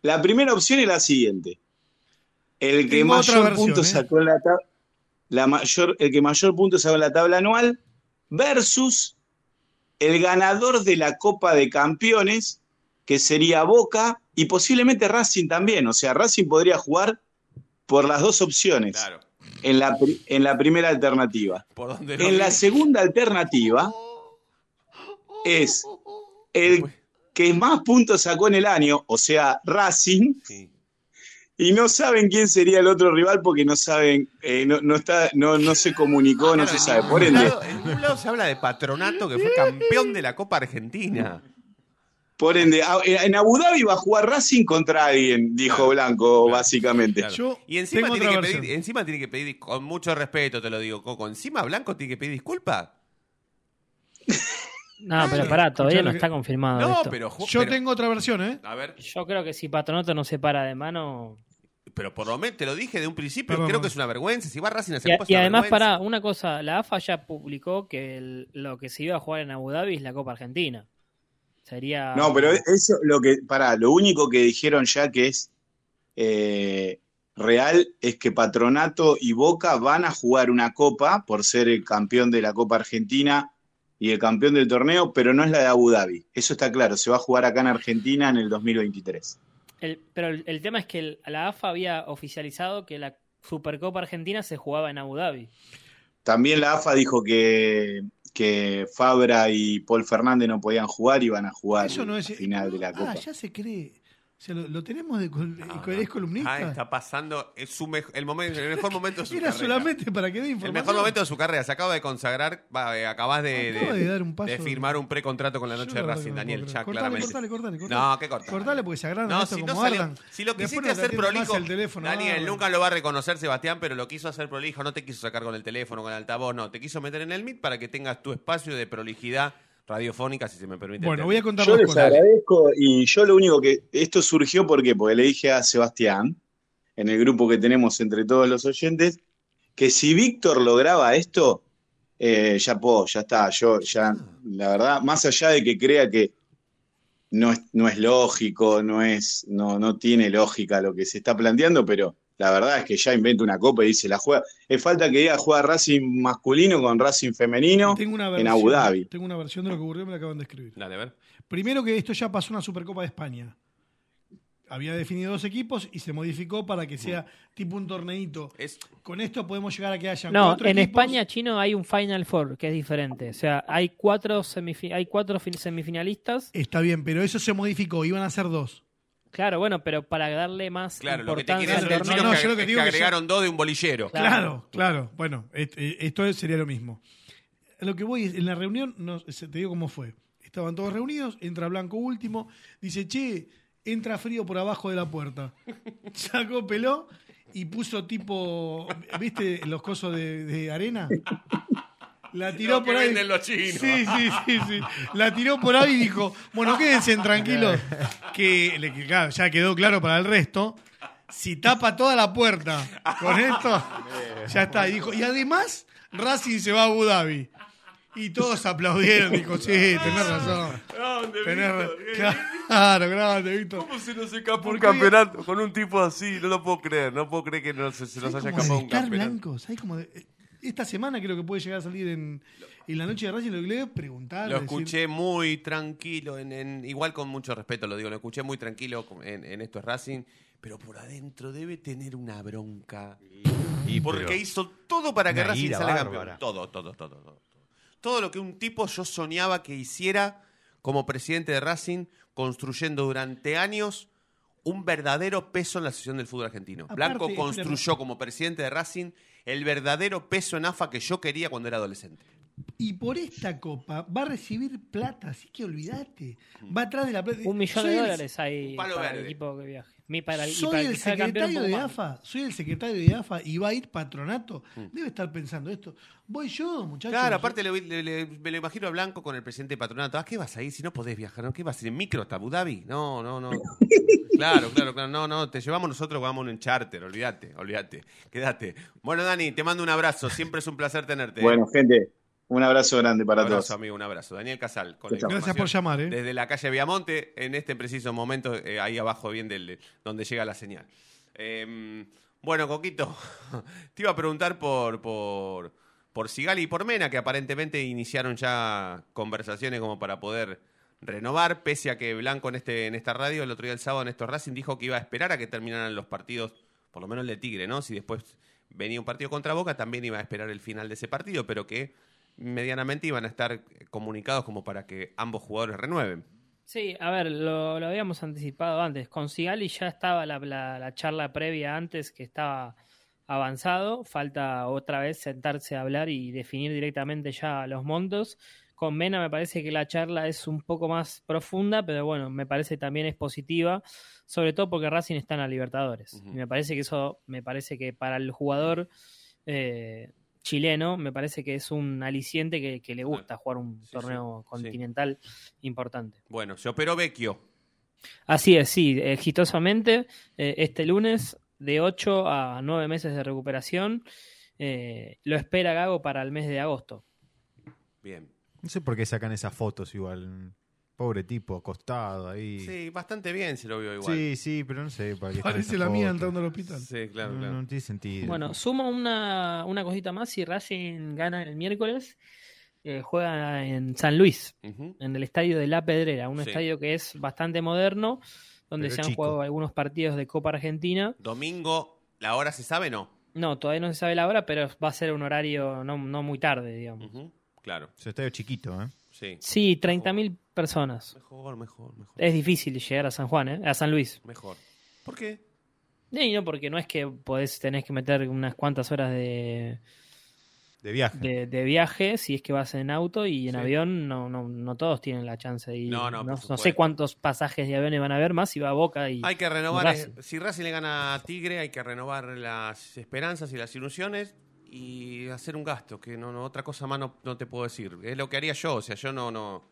La primera opción es la siguiente. El que Tengo mayor versión, punto ¿eh? sacó en la tabla, la mayor, el que mayor punto sacó en la tabla anual versus el ganador de la Copa de Campeones, que sería Boca y posiblemente Racing también. O sea, Racing podría jugar por las dos opciones Claro. en, la, en la primera alternativa. Por En la segunda alternativa es el que más puntos sacó en el año, o sea, Racing, Sí. Y no saben quién sería el otro rival porque no saben, eh, no, no está, no, no se comunicó, no Claro, se sabe. Por ende, lado- en ningún lado se habla de Patronato, que fue campeón de la Copa Argentina. por ende, a- en Abu Dhabi va a jugar Racing contra alguien, dijo Claro, Blanco, claro, básicamente. Y encima tiene, que pedir, encima tiene que pedir, con mucho respeto te lo digo, Coco, encima Blanco tiene que pedir disculpas. No, pero pará, todavía no está confirmado. No, esto. pero, Yo pero- tengo otra versión, ¿eh? A ver, Yo creo que si Patronato no se para de mano. Pero por lo menos te lo dije de un principio, creo que es una vergüenza. Si va Racing a Y, hacer y una además, vergüenza. para una cosa, la AFA ya publicó que el- lo que se iba a jugar en Abu Dhabi es la Copa Argentina. Sería. No, pero eso, lo que, para, lo único que dijeron ya que es eh, real es que Patronato y Boca van a jugar una copa por ser el campeón de la Copa Argentina y el campeón del torneo, pero no es la de Abu Dhabi. Eso está claro, se va a jugar acá en Argentina en el 2023. El- pero el, el tema es que el- la AFA había oficializado que la Supercopa Argentina se jugaba en Abu Dhabi. También la AFA dijo que, que Fabra y Paul Fernández no podían jugar y van a jugar Eso no es. final de la Copa. Ah, ya se cree. Sea, lo, lo tenemos de col- es columnista. Ah, está pasando es su el, momento, el mejor momento de su Era carrera. solamente para que dé El información. mejor momento de su carrera. Se acaba de consagrar, va, eh, acabas de, Acaba de dar un paso. de firmar un precontrato con la noche de Racing, no Daniel creer. claramente. Cortale, cortale, cortale. No, ¿qué cortale? Cortale porque se agrandan No, si no como salió- si lo quisiste hacer prolijo, el teléfono, Daniel, ardan. nunca lo va a reconocer Sebastián, pero lo quiso hacer prolijo, no te quiso sacar con el teléfono, con el altavoz, no, te quiso meter en el Meet para que tengas tu espacio de prolijidad radiofónica, si se me permite. Bueno, voy a contar Yo les cosas. agradezco y yo lo único que esto surgió porque porque le dije a Sebastián en el grupo que tenemos entre todos los oyentes que si Víctor lograba esto eh, ya puedo, ya está, yo ya la verdad más allá de que crea que no es, no es lógico, no es no no tiene lógica lo que se está planteando, pero la verdad es que ya inventa una copa y dice la juega. Es falta que diga juega Racing masculino con Racing femenino Tengo una en Abu Dhabi. Tengo una versión de lo que ocurrió, me la acaban de escribir. Dale, a ver. Primero que esto ya pasó en la Supercopa de España. Había definido dos equipos y se modificó para que sea tipo un torneito. Es, Con esto podemos llegar a que haya No, cuatro en equipos. España, chino, hay un Final Four que es diferente. O sea, hay cuatro, hay cuatro fin- semifinalistas. Está bien, pero eso se modificó, iban a ser dos. Claro, bueno, pero para darle más claro, lo que te importancia quiere al torneo. No, es yo lo que es digo que que agregaron dos de un bolillero. Claro. Claro, claro. Bueno, eh, esto sería lo mismo. A Lo que voy es, en la reunión, no, se- te digo cómo fue. Estaban todos reunidos, entra Blanco último, dice, che, entra frío por abajo de la puerta. Sacó peló y puso tipo, ¿viste los cosos de, de arena? La tiró Lo por ahí. venden los chinos. Sí, sí, sí, sí. La tiró por ahí y dijo, bueno, quédense tranquilos, que, claro, ya quedó claro para el resto. Si tapa toda la puerta con esto, ya está. Y dijo, y además, Racing se va a Abu Dhabi. Y todos aplaudieron, dijo, sí, tenés razón. Tenés ra- Claro, grande, Víctor. ¿Cómo se nos escapó ¿Por un qué? campeonato con un tipo así? No lo puedo creer. No puedo creer que no se, se nos ¿Sabés haya escapado un estar campeonato. blanco? ¿Sabés cómo de- Esta semana creo que puede llegar a salir en, en la noche de Racing. Lo que le voy a preguntar. Lo decir- escuché muy tranquilo, en, en- igual con mucho respeto lo digo, lo escuché muy tranquilo en, en esto es Racing, pero por adentro debe tener una bronca. Y Porque hizo todo para que Racing salga bárbara. campeón. Todo, todo, todo, todo, todo. Todo lo que un tipo yo soñaba que hiciera como presidente de Racing, construyendo durante años un verdadero peso en la sesión del fútbol argentino. Aparte, Blanco construyó como presidente de Racing el verdadero peso en AFA que yo quería cuando era adolescente. Y por esta copa va a recibir plata, así que olvídate. Va atrás de la plata. Un millón Soy de el- dólares hay palo para verde. el equipo que viaje. Mi- para Soy para el secretario de. AFA, soy el secretario de AFA y va a ir patronato. Mm. Debe estar pensando esto. Voy yo, muchachos. Claro, aparte le- le- le- me lo imagino a Blanco con el presidente de patronato. ¿A qué vas a ir si no podés viajar? ¿no? ¿Qué vas a ir en micro hasta Abu Dhabi? No, no, no. Claro, claro, claro. No, no, te llevamos nosotros, vamos en un charter. Olvídate, olvídate. Quédate. Bueno, Dani, te mando un abrazo. Siempre es un placer tenerte. ¿eh? Bueno, gente, un abrazo grande para un abrazo, todos. amigo, un abrazo. Daniel Casal, con. Gracias por llamar, ¿eh? Desde la calle Viamonte, en este preciso momento, eh, ahí abajo, bien del, donde llega la señal. Eh, bueno, Coquito, te iba a preguntar por, por, por Sigali y por Mena, que aparentemente iniciaron ya conversaciones como para poder renovar, pese a que Blanco en, este, en esta radio, el otro día el sábado, Néstor Racing dijo que iba a esperar a que terminaran los partidos, por lo menos el de Tigre, ¿no? Si después venía un partido contra Boca, también iba a esperar el final de ese partido, pero que medianamente iban a estar comunicados como para que ambos jugadores renueven. Sí, a ver, lo, lo habíamos anticipado antes. Con Sigali ya estaba la, la- la charla previa antes que estaba avanzado. Falta otra vez sentarse a hablar y definir directamente ya los montos. Con Mena me parece que la charla es un poco más profunda, pero bueno, me parece también es positiva, sobre todo porque Racing está en la Libertadores. Y me parece que eso, me parece que para el jugador eh, chileno, me parece que es un aliciente que, que le gusta jugar un Sí, torneo sí, sí. continental importante. Bueno, se operó Vecchio. Así es, sí, exitosamente. eh, este lunes, de 8 a 9 meses de recuperación, eh, lo espera Gago para el mes de agosto. Bien. No sé por qué sacan esas fotos igual. Pobre tipo, acostado ahí. Sí, bastante bien se lo vio igual. sí, sí, pero no sé para qué están Parece la mía entrando al hospital. Sí, claro, No, claro. no tiene sentido. Bueno, sumo una, una cosita más. Si Racing gana el miércoles, eh, juega en San Luis, en el estadio de La Pedrera, un Sí. estadio que es bastante moderno, donde Pero se han chico. jugado algunos partidos de Copa Argentina. Domingo, ¿la hora se sabe? No. No, todavía no se sabe la hora, pero va a ser un horario no, no muy tarde, digamos. Claro, Su estadio chiquito, ¿eh? Sí. Sí, 30.000 personas. Mejor, mejor, mejor. Es difícil llegar a San Juan, ¿eh? a San Luis. Mejor. ¿Por qué? No, porque no es que podés, tenés que meter unas cuantas horas de, De viaje. de, de viaje si es que vas en auto y en Sí. avión no, no, no todos tienen la chance de ir. No, no, no, sé cuántos pasajes de aviones van a haber más si va a Boca y Hay que renovar. Racing. eh, si Racing le gana a Tigre, hay que renovar las esperanzas y las ilusiones y hacer un gasto, que no, no otra cosa más no, no te puedo decir. Es lo que haría yo, o sea, yo no, no.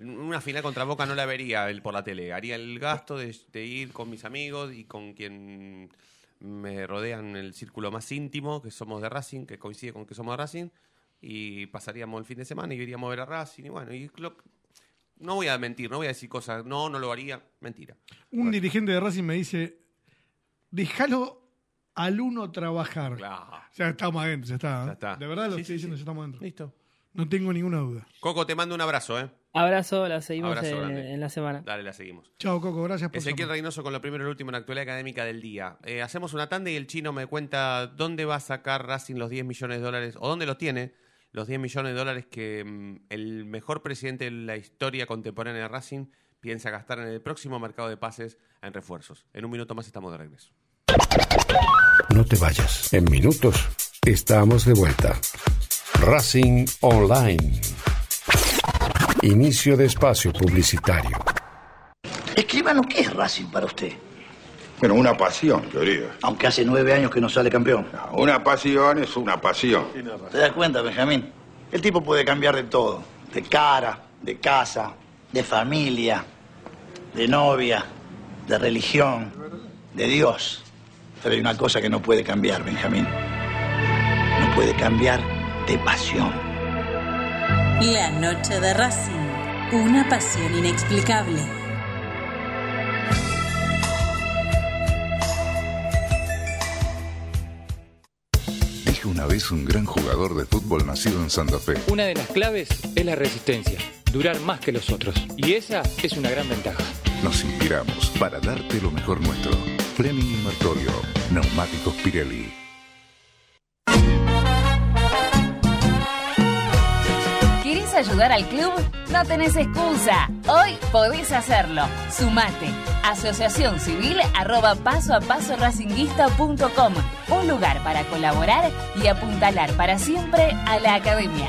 Una final contra Boca no la vería el- por la tele. Haría el gasto de, de ir con mis amigos y con quien me rodean el círculo más íntimo, que somos de Racing, que coincide con que somos de Racing, y pasaríamos el fin de semana y iríamos a ver a Racing. Y bueno, y lo- no voy a mentir, no voy a decir cosas, no, no lo haría, mentira. Un dirigente de Racing me dice, déjalo al uno trabajar. Claro. Ya estamos adentro, ya está. ¿eh? Ya está. De verdad lo Sí, estoy sí, diciendo, sí. ya estamos adentro. Listo. No tengo ninguna duda. Coco, te mando un abrazo, ¿eh? abrazo, la seguimos Abrazo en la semana. Dale, la seguimos. Chao, Coco, gracias por Ezequiel. Reynoso con lo primero y lo último en la actualidad académica del día. Eh, hacemos una tanda y el chino me cuenta dónde va a sacar Racing los 10 millones de dólares, o dónde lo tiene, los 10 millones de dólares que mm, el mejor presidente de la historia contemporánea de Racing piensa gastar en el próximo mercado de pases en refuerzos. En un minuto más estamos de regreso. No te vayas. En minutos estamos de vuelta. Racing Online. Inicio de espacio publicitario. Escríbanos, ¿qué es Racing para usted? Bueno, una pasión, yo diría. Aunque hace nueve años que no sale campeón. Una pasión es una pasión. ¿Te das cuenta, Benjamín? El tipo puede cambiar de todo. De cara, de casa, de familia, de novia, de religión, de Dios. Pero hay una cosa que no puede cambiar, Benjamín. No puede cambiar de pasión. La noche de Racing. Una pasión inexplicable. Dijo una vez un gran jugador de fútbol nacido en Santa Fe. Una de las claves es la resistencia, durar más que los otros. Y esa es una gran ventaja. Nos inspiramos para darte lo mejor nuestro. Fleming y Martorio, Neumáticos Pirelli. ¿Querés ayudar al club? No tenés excusa. Hoy podés hacerlo. Sumate. Asociación Civil arroba paso a paso. Un lugar para colaborar y apuntalar para siempre a la academia.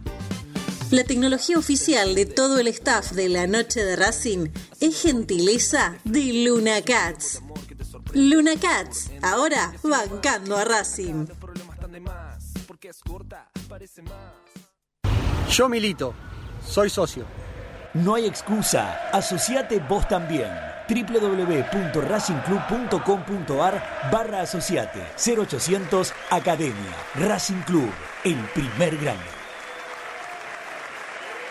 La tecnología oficial de todo el staff de la noche de Racing es gentileza de Luna Cats. Luna Cats, ahora bancando a Racing. Yo milito, soy socio. No hay excusa, asociate vos también www.racingclub.com.ar barra asociate 0800 Academia Racing Club, el primer grande.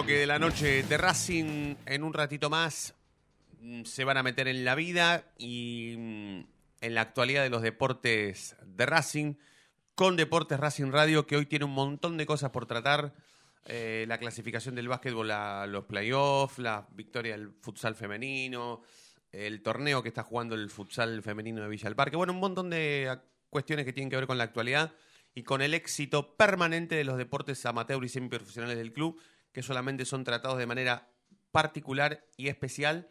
Bloque de la noche de Racing. En un ratito más mm, se van a meter en la vida y mm, en la actualidad de los deportes de Racing con Deportes Racing Radio que hoy tiene un montón de cosas por tratar. Eh, la clasificación del básquetbol a los playoffs, la victoria del futsal femenino, el torneo que está jugando el futsal femenino de Villa del Parque. Bueno, un montón de cuestiones que tienen que ver con la actualidad y con el éxito permanente de los deportes amateur y semiprofesionales del club, que solamente son tratados de manera particular y especial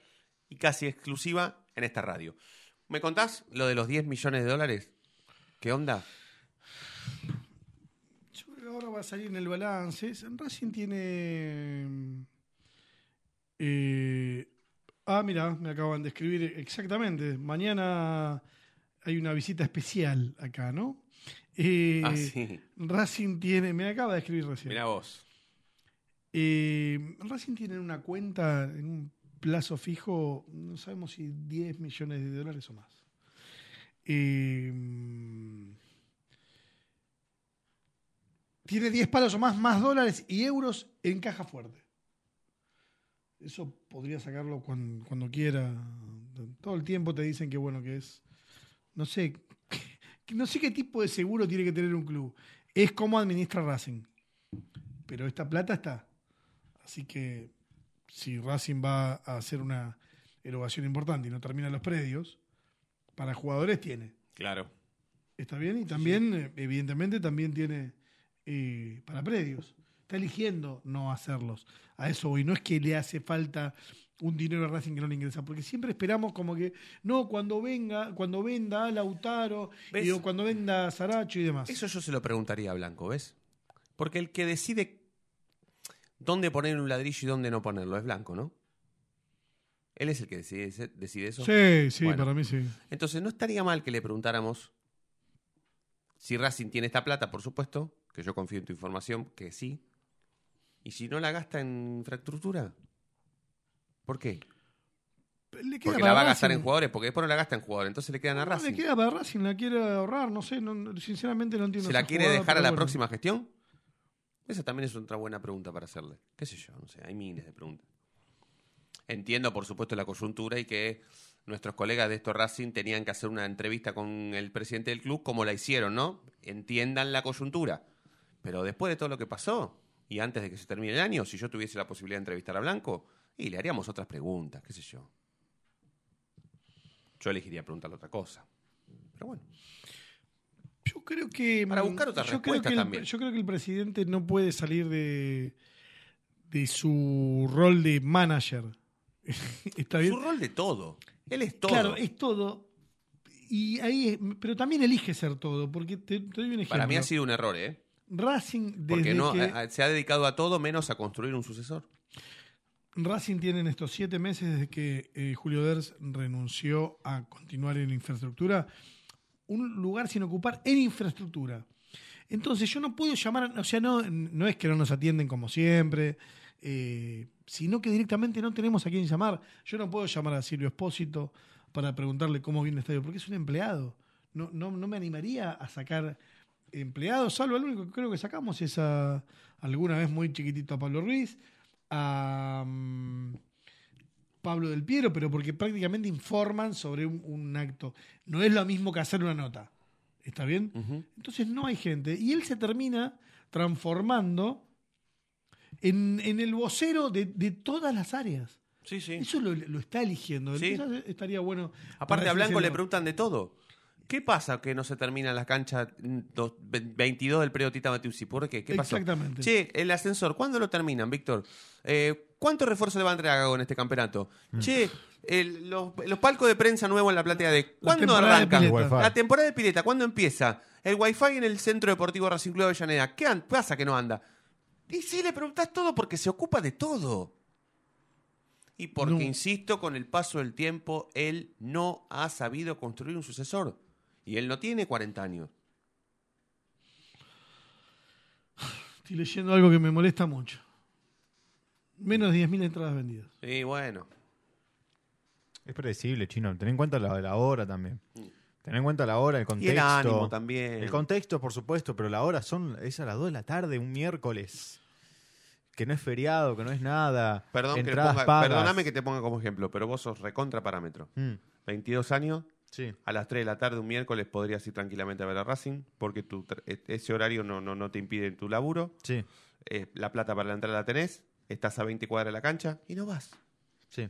y casi exclusiva en esta radio. ¿Me contás lo de los 10 millones de dólares? ¿Qué onda? Yo creo que ahora va a salir en el balance. Racing tiene. eh, ah, mira, me acaban de escribir exactamente. Mañana hay una visita especial acá, ¿no? Eh, Ah, sí. Racing tiene. Me acaba de escribir recién. Mira vos. Eh, Racing tiene una cuenta en un plazo fijo, no sabemos si 10 millones de dólares o más. Eh, tiene 10 palos o más, más dólares y euros en caja fuerte. Eso podría sacarlo cuan- cuando, quiera. Todo el tiempo te dicen que bueno, que es. No sé. No sé qué tipo de seguro tiene que tener un club. Es como administra Racing. Pero esta plata está. Así que si Racing va a hacer una erogación importante y no termina los predios, para jugadores tiene. Claro. ¿Está bien? Y también, eh, evidentemente, también tiene eh, para predios. está eligiendo no hacerlos. A eso voy. No es que le hace falta un dinero a Racing que no le ingresa, porque siempre esperamos como que, no, cuando venga, cuando venda a Lautaro, y, o cuando venda a Saracho y demás. Eso yo se lo preguntaría a Blanco, ¿ves? Porque el que decide dónde poner un ladrillo y dónde no ponerlo es Blanco, ¿no? Él es el que decide, decide eso. Sí, sí, Bueno. para mí sí. Entonces, no estaría mal que le preguntáramos si Racing tiene esta plata, por supuesto, que yo confío en tu información, que sí. Y si no la gasta en infraestructura, ¿por qué? Porque la va a gastar Racing. en jugadores, porque después no la gasta en jugadores, entonces le quedan a No, Racing. le queda para Racing, la quiere ahorrar, no sé, no- no- sinceramente no entiendo. ¿Se la quiere jugada, dejar a la bueno. próxima gestión? Esa también es otra buena pregunta para hacerle. ¿Qué sé yo? No sé, hay miles de preguntas. Entiendo, por supuesto, la coyuntura y que nuestros colegas de esto Racing tenían que hacer una entrevista con el presidente del club como la hicieron, ¿no? Entiendan la coyuntura. Pero después de todo lo que pasó y antes de que se termine el año, si yo tuviese la posibilidad de entrevistar a Blanco, y le haríamos otras preguntas, qué sé yo. Yo elegiría preguntarle otra cosa. Pero bueno. Yo creo que. Para buscar otras yo creo respuestas que el- también. yo creo que el presidente no puede salir de, de su rol de manager. ¿Está bien? Su rol de todo. Él es todo. Claro, es todo. Y ahí es- pero también elige ser todo, porque te, te doy un ejemplo. Para mí ha sido un error, ¿eh? Racing desde Porque no, que a- a- se ha dedicado a todo menos a construir un sucesor. Racing tiene en estos siete meses desde que eh, Julio Ders renunció a continuar en infraestructura un lugar sin ocupar en infraestructura. Entonces yo no puedo llamar, o sea, no, no es que no nos atienden como siempre, eh, sino que directamente no tenemos a quién llamar. Yo no puedo llamar a Silvio Espósito para preguntarle cómo viene el estadio, porque es un empleado. No, no, no me animaría a sacar empleados, salvo el único que creo que sacamos es a alguna vez muy chiquitito a Pablo Ruiz, a mm, Pablo del Piero, pero porque prácticamente informan sobre un, un acto. No es lo mismo que hacer una nota. ¿Está bien? Entonces no hay gente. Y él se termina transformando en, en el vocero de, de todas las áreas. Sí, sí. Eso lo, lo está eligiendo. Sí. Estaría bueno. Aparte a Blanco le preguntan de todo. ¿Qué pasa que no se termina la cancha mm, dos- ve- 22 del predio Tita Matiusi? ¿Por qué? ¿Qué pasó? Exactamente. Che, el ascensor, ¿cuándo lo terminan, Víctor? Eh, ¿Cuánto refuerzo le va a entregar en este campeonato? Mm. Che, el- los, los palcos de prensa nuevos en la platea de... ¿Cuándo arranca? La temporada de pileta, ¿cuándo empieza? El wifi en el Centro Deportivo Racing Club de Avellaneda. ¿Qué pasa que no anda? Y sí, le preguntás todo porque se ocupa de todo. Y porque, No. insisto, con el paso del tiempo, él no ha sabido construir un sucesor. Y él no tiene 40 años. Estoy leyendo algo que me molesta mucho. Menos de 10.000 entradas vendidas. Y bueno. Es predecible, chino. Ten en cuenta la, la hora también. Ten en cuenta la hora, el contexto. Y el ánimo también. El contexto, por supuesto, pero la hora son, es a las 2 de la tarde, un miércoles. Que no es feriado, que no es nada. Perdón que ponga- pagas. perdóname que te ponga como ejemplo, pero vos sos recontra parámetro. Mm. 22 años, Sí. a las 3 de la tarde un miércoles podrías ir tranquilamente a ver a Racing, porque tu, e- ese horario no, no, no te impide tu laburo. Sí. Eh, la plata para la entrada la tenés, estás a 20 cuadras de la cancha y no vas. Sí.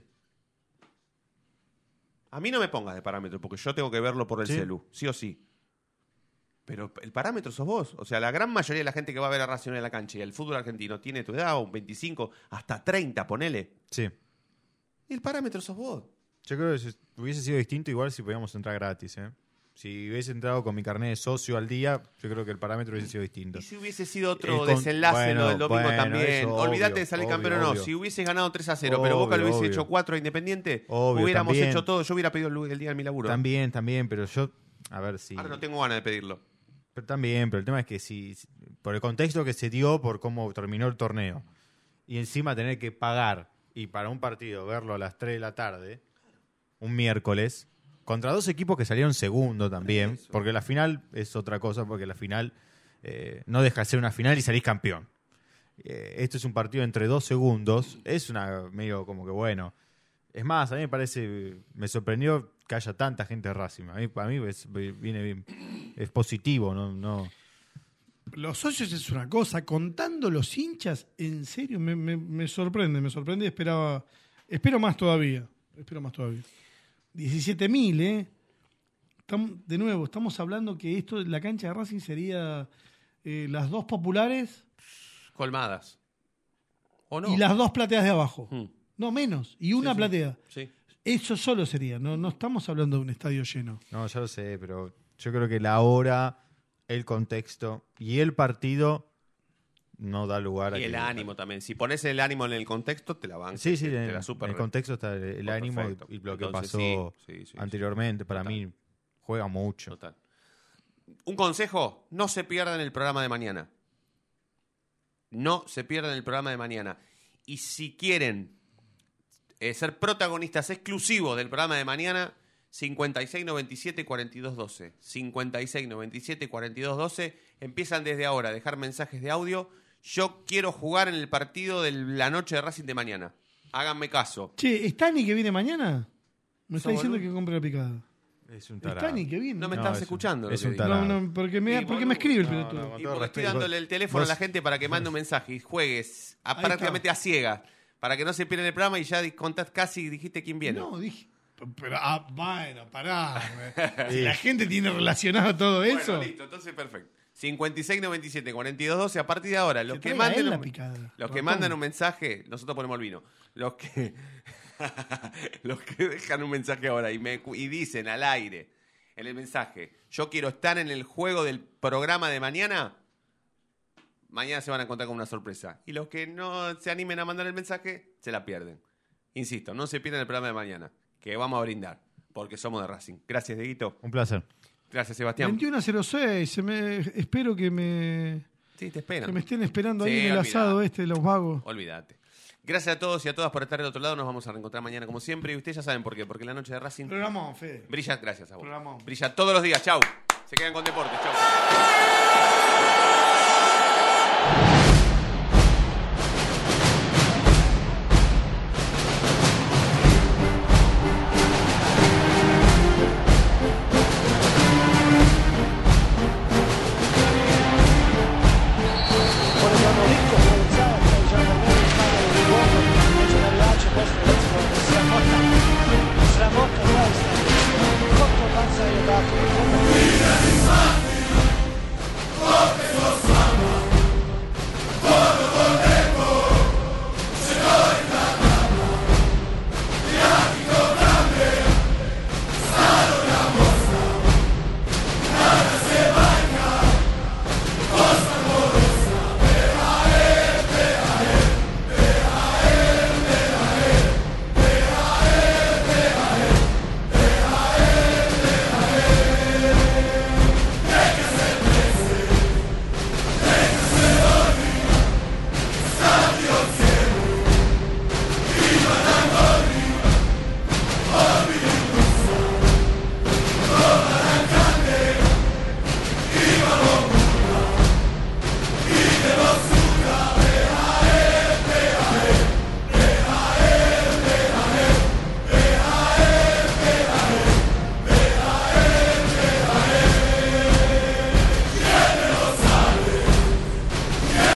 A mí no me pongas de parámetro, porque yo tengo que verlo por el Sí. celu, sí o sí. Pero el parámetro sos vos. O sea, la gran mayoría de la gente que va a ver a Racing en la cancha y el fútbol argentino tiene tu edad, un 25, hasta 30, ponele. Sí. Y el parámetro sos vos. Yo creo que si- hubiese sido distinto igual si podíamos entrar gratis, ¿eh? Si hubiese entrado con mi carnet de socio al día, yo creo que el parámetro hubiese sido distinto. Y si hubiese sido otro con- desenlace bueno, lo del domingo bueno, también. Olvídate de salir obvio, campeón o no. obvio. Si hubieses ganado 3 a 0, pero Boca lo hubiese hecho 4 a Independiente, hubiéramos también. hecho todo. Yo hubiera pedido el, el día de mi laburo. También, también, pero yo, a ver si... Ahora no tengo ganas de pedirlo. Pero también, pero el tema es que si, si- por el contexto que se dio, por cómo terminó el torneo, y encima tener que pagar, y para un partido verlo a las 3 de la tarde, un miércoles, contra dos equipos que salieron segundo también, porque la final es otra cosa, porque la final eh, no deja de ser una final y salís campeón. Eh, esto es un partido entre dos segundos, es una medio como que bueno. Es más, a mí me parece, me sorprendió que haya tanta gente de Racing. A mí, para mí es, viene bien, es positivo, no, no. Los socios es una cosa, contando los hinchas, en serio, me, me- me sorprende, me sorprende y esperaba, espero más todavía, espero más todavía. 17.000, ¿eh? Estamos- de nuevo, estamos hablando que esto, la cancha de Racing sería eh, las dos populares colmadas. ¿O no? Y las dos plateas de abajo. Mm. No, menos. Y una Sí, sí. platea. Sí. Eso solo sería. No, no estamos hablando de un estadio lleno. No, ya lo sé, pero yo creo que la hora, el contexto y el partido no da lugar a Y que- el ánimo también. Si pones el ánimo en el contexto, te la van. Sí, sí, te, en, la super en el contexto está el, el Oh, ánimo y, perfecto. y lo que Entonces, pasó sí, sí, sí, anteriormente. Para Total. mí juega mucho. Total. Un consejo, no se pierdan el programa de mañana. No se pierdan el programa de mañana. Y si quieren eh, ser protagonistas exclusivos del programa de mañana, 56 97 42 12. 56 97 42 12. Empiezan desde ahora a dejar mensajes de audio. Yo quiero jugar en el partido de la noche de Racing de mañana. Háganme caso. Che, ¿es Tani que viene mañana? Me está diciendo boludo. que compre la picada. Es un ¿Es tarado. Tani que viene? No me No, estabas es escuchando. es un tarado. No, no, porque me, Y porque me escribe el pelotudo. no, Y porque estoy dándole el teléfono Vos- a la gente para que mande un mensaje y juegues a prácticamente a ciegas. Para que no se pierdan el programa y ya contás casi y dijiste quién viene. No, dije. Pero, ah, bueno, pará. Sí. Si la gente tiene relacionado todo Bueno, eso. listo, entonces perfecto. 56 97 42 12 a partir de ahora. Los Que manden un, picada, los que mandan un mensaje, nosotros ponemos el vino. Los que los que dejan un mensaje ahora y me y dicen al aire en el mensaje, "Yo quiero estar en el juego del programa de mañana." Mañana se van a encontrar con una sorpresa. Y los que no se animen a mandar el mensaje, se la pierden. Insisto, no se pierdan el programa de mañana, que vamos a brindar, porque somos de Racing. Gracias, Dieguito. Un placer. Gracias, Sebastián. 21 a 06. Se me, espero que me, Sí, te esperan. que me estén esperando Sí, ahí en el olvidate. asado este de los vagos. Olvídate. Gracias a todos y a todas por estar del otro lado. Nos vamos a reencontrar mañana como siempre. Y ustedes ya saben por qué. Porque la noche de Racing Programón, Fede. brilla. Gracias a vos. Programón. Brilla todos los días. Chau. Se quedan con deporte. Chau.